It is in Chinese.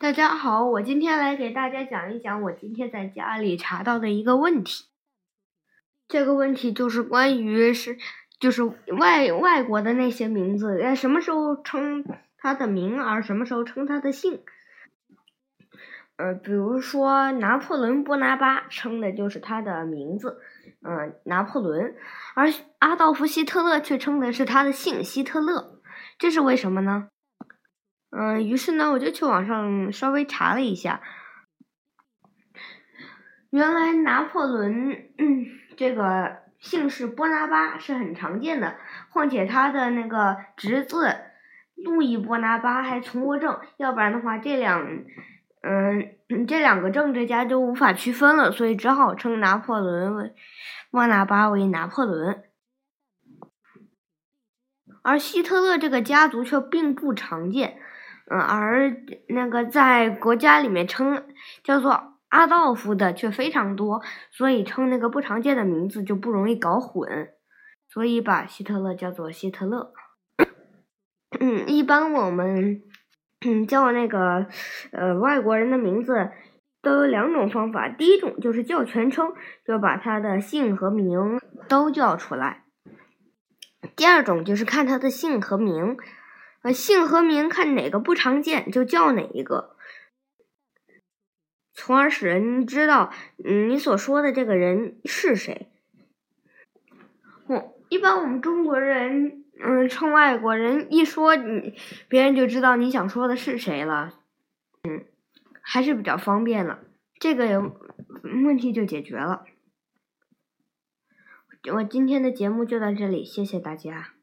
大家好，我今天来给大家讲一讲我今天在家里查到的一个问题。这个问题就是关于是，就是外外国的那些名字，呃，什么时候称他的名，而什么时候称他的姓？呃，比如说拿破仑·波拿巴称的就是他的名字，嗯，拿破仑，而阿道夫·希特勒却称的是他的姓希特勒，这是为什么呢？嗯，于是呢，我就去网上稍微查了一下，原来拿破仑这个姓氏波拿巴是很常见的，况且他的那个侄子路易波拿巴还从过政，要不然的话，这两嗯这两个政治家就无法区分了，所以只好称拿破仑为波拿巴为拿破仑，而希特勒这个家族却并不常见。嗯，而那个在国家里面称叫做阿道夫的却非常多，所以称那个不常见的名字就不容易搞混，所以把希特勒叫做希特勒。嗯，一般我们叫那个呃外国人的名字都有两种方法，第一种就是叫全称，就把他的姓和名都叫出来；第二种就是看他的姓和名。呃，姓和名看哪个不常见就叫哪一个，从而使人知道你所说的这个人是谁。哦，一般我们中国人嗯称外国人一说你，别人就知道你想说的是谁了，嗯，还是比较方便了，这个问题就解决了。我今天的节目就到这里，谢谢大家。